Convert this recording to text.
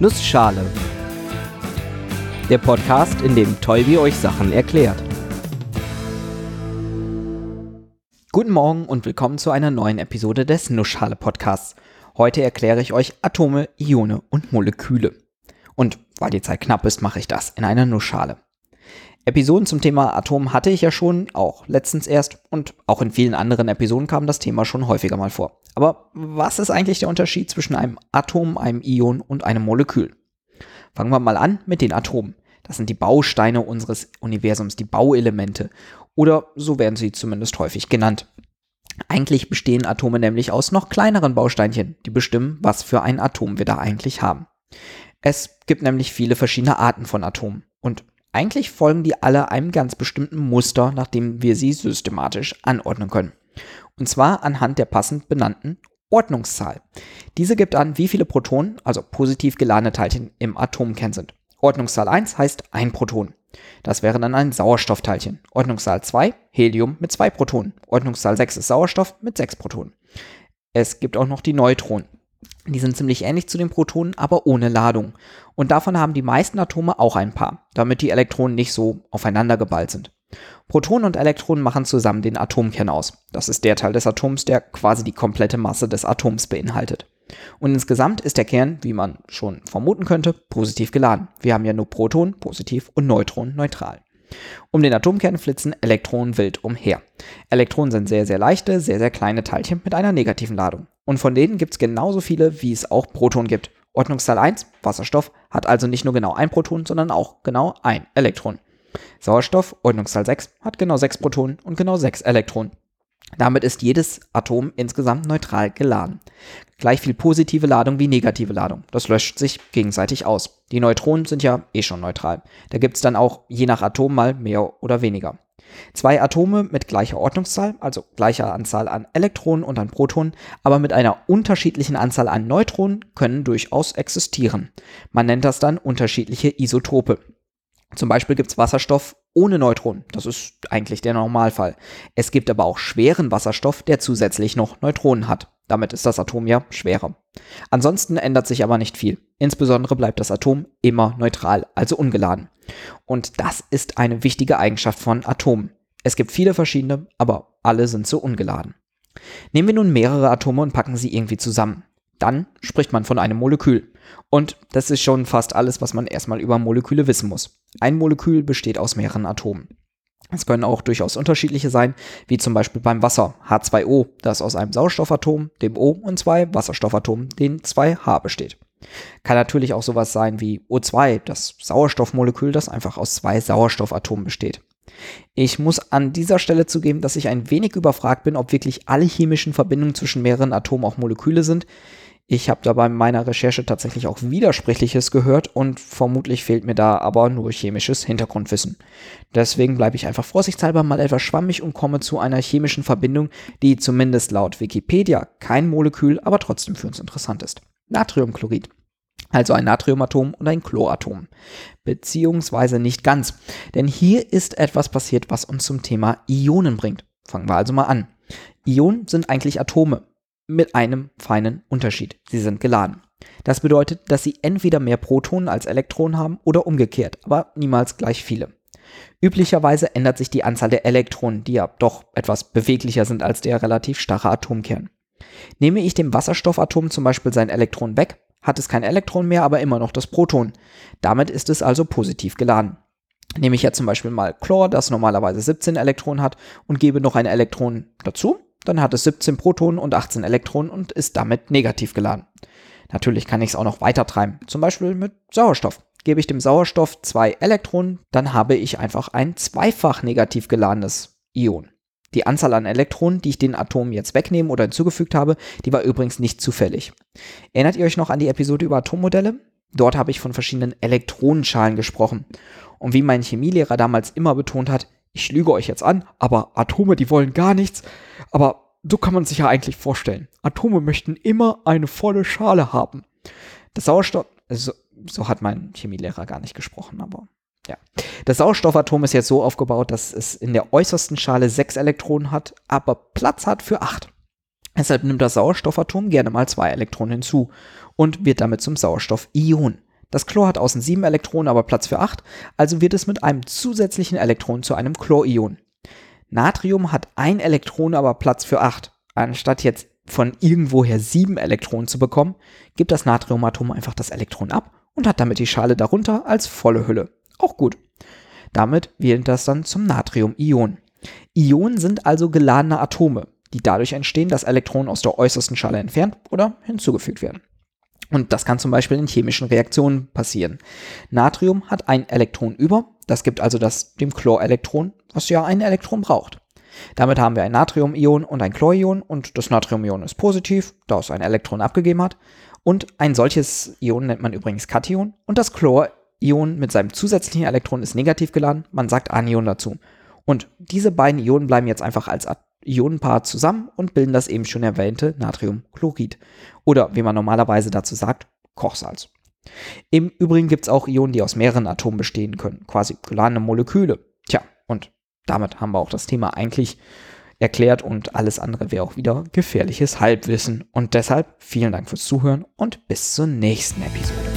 Nussschale. Der Podcast, in dem Tolbi euch Sachen erklärt. Guten Morgen und willkommen zu einer neuen Episode des Nussschale Podcasts. Heute erkläre ich euch Atome, Ione und Moleküle. Und weil die Zeit knapp ist, mache ich das in einer Nussschale. Episoden zum Thema Atom hatte ich ja schon, auch letztens erst, und auch in vielen anderen Episoden kam das Thema schon häufiger mal vor. Aber was ist eigentlich der Unterschied zwischen einem Atom, einem Ion und einem Molekül? Fangen wir mal an mit den Atomen. Das sind die Bausteine unseres Universums, die Bauelemente. Oder so werden sie zumindest häufig genannt. Eigentlich bestehen Atome nämlich aus noch kleineren Bausteinchen, die bestimmen, was für ein Atom wir da eigentlich haben. Es gibt nämlich viele verschiedene Arten von Atomen. Und eigentlich folgen die alle einem ganz bestimmten Muster, nach dem wir sie systematisch anordnen können. Und zwar anhand der passend benannten Ordnungszahl. Diese gibt an, wie viele Protonen, also positiv geladene Teilchen, im Atomkern sind. Ordnungszahl 1 heißt ein Proton. Das wäre dann ein Sauerstoffteilchen. Ordnungszahl 2 Helium mit zwei Protonen. Ordnungszahl 6 ist Sauerstoff mit sechs Protonen. Es gibt auch noch die Neutronen. Die sind ziemlich ähnlich zu den Protonen, aber ohne Ladung. Und davon haben die meisten Atome auch ein paar, damit die Elektronen nicht so aufeinander geballt sind. Protonen und Elektronen machen zusammen den Atomkern aus. Das ist der Teil des Atoms, der quasi die komplette Masse des Atoms beinhaltet. Und insgesamt ist der Kern, wie man schon vermuten könnte, positiv geladen. Wir haben ja nur Protonen positiv und Neutronen neutral. Um den Atomkern flitzen Elektronen wild umher. Elektronen sind sehr, sehr leichte, sehr, sehr kleine Teilchen mit einer negativen Ladung. Und von denen gibt es genauso viele, wie es auch Protonen gibt. Ordnungszahl 1, Wasserstoff, hat also nicht nur genau ein Proton, sondern auch genau ein Elektron. Sauerstoff, Ordnungszahl 6, hat genau 6 Protonen und genau 6 Elektronen. Damit ist jedes Atom insgesamt neutral geladen. Gleich viel positive Ladung wie negative Ladung. Das löscht sich gegenseitig aus. Die Neutronen sind ja eh schon neutral. Da gibt es dann auch je nach Atom mal mehr oder weniger. Zwei Atome mit gleicher Ordnungszahl, also gleicher Anzahl an Elektronen und an Protonen, aber mit einer unterschiedlichen Anzahl an Neutronen können durchaus existieren. Man nennt das dann unterschiedliche Isotope. Zum Beispiel gibt es Wasserstoff ohne Neutronen. Das ist eigentlich der Normalfall. Es gibt aber auch schweren Wasserstoff, der zusätzlich noch Neutronen hat. Damit ist das Atom ja schwerer. Ansonsten ändert sich aber nicht viel. Insbesondere bleibt das Atom immer neutral, also ungeladen. Und das ist eine wichtige Eigenschaft von Atomen. Es gibt viele verschiedene, aber alle sind so ungeladen. Nehmen wir nun mehrere Atome und packen sie irgendwie zusammen. Dann spricht man von einem Molekül. Und das ist schon fast alles, was man erstmal über Moleküle wissen muss. Ein Molekül besteht aus mehreren Atomen. Es können auch durchaus unterschiedliche sein, wie zum Beispiel beim Wasser H2O, das aus einem Sauerstoffatom, dem O und zwei Wasserstoffatomen, den 2H besteht. Kann natürlich auch sowas sein wie O2, das Sauerstoffmolekül, das einfach aus zwei Sauerstoffatomen besteht. Ich muss an dieser Stelle zugeben, dass ich ein wenig überfragt bin, ob wirklich alle chemischen Verbindungen zwischen mehreren Atomen auch Moleküle sind. Ich habe da bei meiner Recherche tatsächlich auch Widersprüchliches gehört und vermutlich fehlt mir da aber nur chemisches Hintergrundwissen. Deswegen bleibe ich einfach vorsichtshalber mal etwas schwammig und komme zu einer chemischen Verbindung, die zumindest laut Wikipedia kein Molekül, aber trotzdem für uns interessant ist. Natriumchlorid. Also ein Natriumatom und ein Chloratom. Beziehungsweise nicht ganz. Denn hier ist etwas passiert, was uns zum Thema Ionen bringt. Fangen wir also mal an. Ionen sind eigentlich Atome mit einem feinen Unterschied. Sie sind geladen. Das bedeutet, dass sie entweder mehr Protonen als Elektronen haben oder umgekehrt, aber niemals gleich viele. Üblicherweise ändert sich die Anzahl der Elektronen, die ja doch etwas beweglicher sind als der relativ starre Atomkern. Nehme ich dem Wasserstoffatom zum Beispiel sein Elektron weg, hat es kein Elektron mehr, aber immer noch das Proton. Damit ist es also positiv geladen. Nehme ich jetzt zum Beispiel mal Chlor, das normalerweise 17 Elektronen hat, und gebe noch ein Elektron dazu, dann hat es 17 Protonen und 18 Elektronen und ist damit negativ geladen. Natürlich kann ich es auch noch weiter treiben, zum Beispiel mit Sauerstoff. Gebe ich dem Sauerstoff zwei Elektronen, dann habe ich einfach ein zweifach negativ geladenes Ion. Die Anzahl an Elektronen, die ich den Atomen jetzt wegnehme oder hinzugefügt habe, die war übrigens nicht zufällig. Erinnert ihr euch noch an die Episode über Atommodelle? Dort habe ich von verschiedenen Elektronenschalen gesprochen. Und wie mein Chemielehrer damals immer betont hat, ich lüge euch jetzt an, aber Atome, die wollen gar nichts. Aber so kann man sich ja eigentlich vorstellen. Atome möchten immer eine volle Schale haben. Das Sauerstoff, so, so hat mein Chemielehrer gar nicht gesprochen, aber ja. Das Sauerstoffatom ist jetzt so aufgebaut, dass es in der äußersten Schale sechs Elektronen hat, aber Platz hat für acht. Deshalb nimmt das Sauerstoffatom gerne mal zwei Elektronen hinzu und wird damit zum Sauerstoffion. Das Chlor hat außen sieben Elektronen, aber Platz für acht, also wird es mit einem zusätzlichen Elektron zu einem Chlorion. Natrium hat ein Elektron, aber Platz für acht. Anstatt jetzt von irgendwoher sieben Elektronen zu bekommen, gibt das Natriumatom einfach das Elektron ab und hat damit die Schale darunter als volle Hülle. Auch gut. Damit wird das dann zum Natriumion. Ionen sind also geladene Atome, die dadurch entstehen, dass Elektronen aus der äußersten Schale entfernt oder hinzugefügt werden. Und das kann zum Beispiel in chemischen Reaktionen passieren. Natrium hat ein Elektron über, das gibt also das dem Chlorelektron, was ja ein Elektron braucht. Damit haben wir ein Natriumion und ein Chlorion und das Natriumion ist positiv, da es ein Elektron abgegeben hat. Und ein solches Ion nennt man übrigens Kation und das Chlorion mit seinem zusätzlichen Elektron ist negativ geladen, man sagt Anion dazu. Und diese beiden Ionen bleiben jetzt einfach als Ionenpaar zusammen und bilden das eben schon erwähnte Natriumchlorid. Oder wie man normalerweise dazu sagt, Kochsalz. Im Übrigen gibt es auch Ionen, die aus mehreren Atomen bestehen können, quasi geladene Moleküle. Tja, und damit haben wir auch das Thema eigentlich erklärt und alles andere wäre auch wieder gefährliches Halbwissen. Und deshalb vielen Dank fürs Zuhören und bis zur nächsten Episode.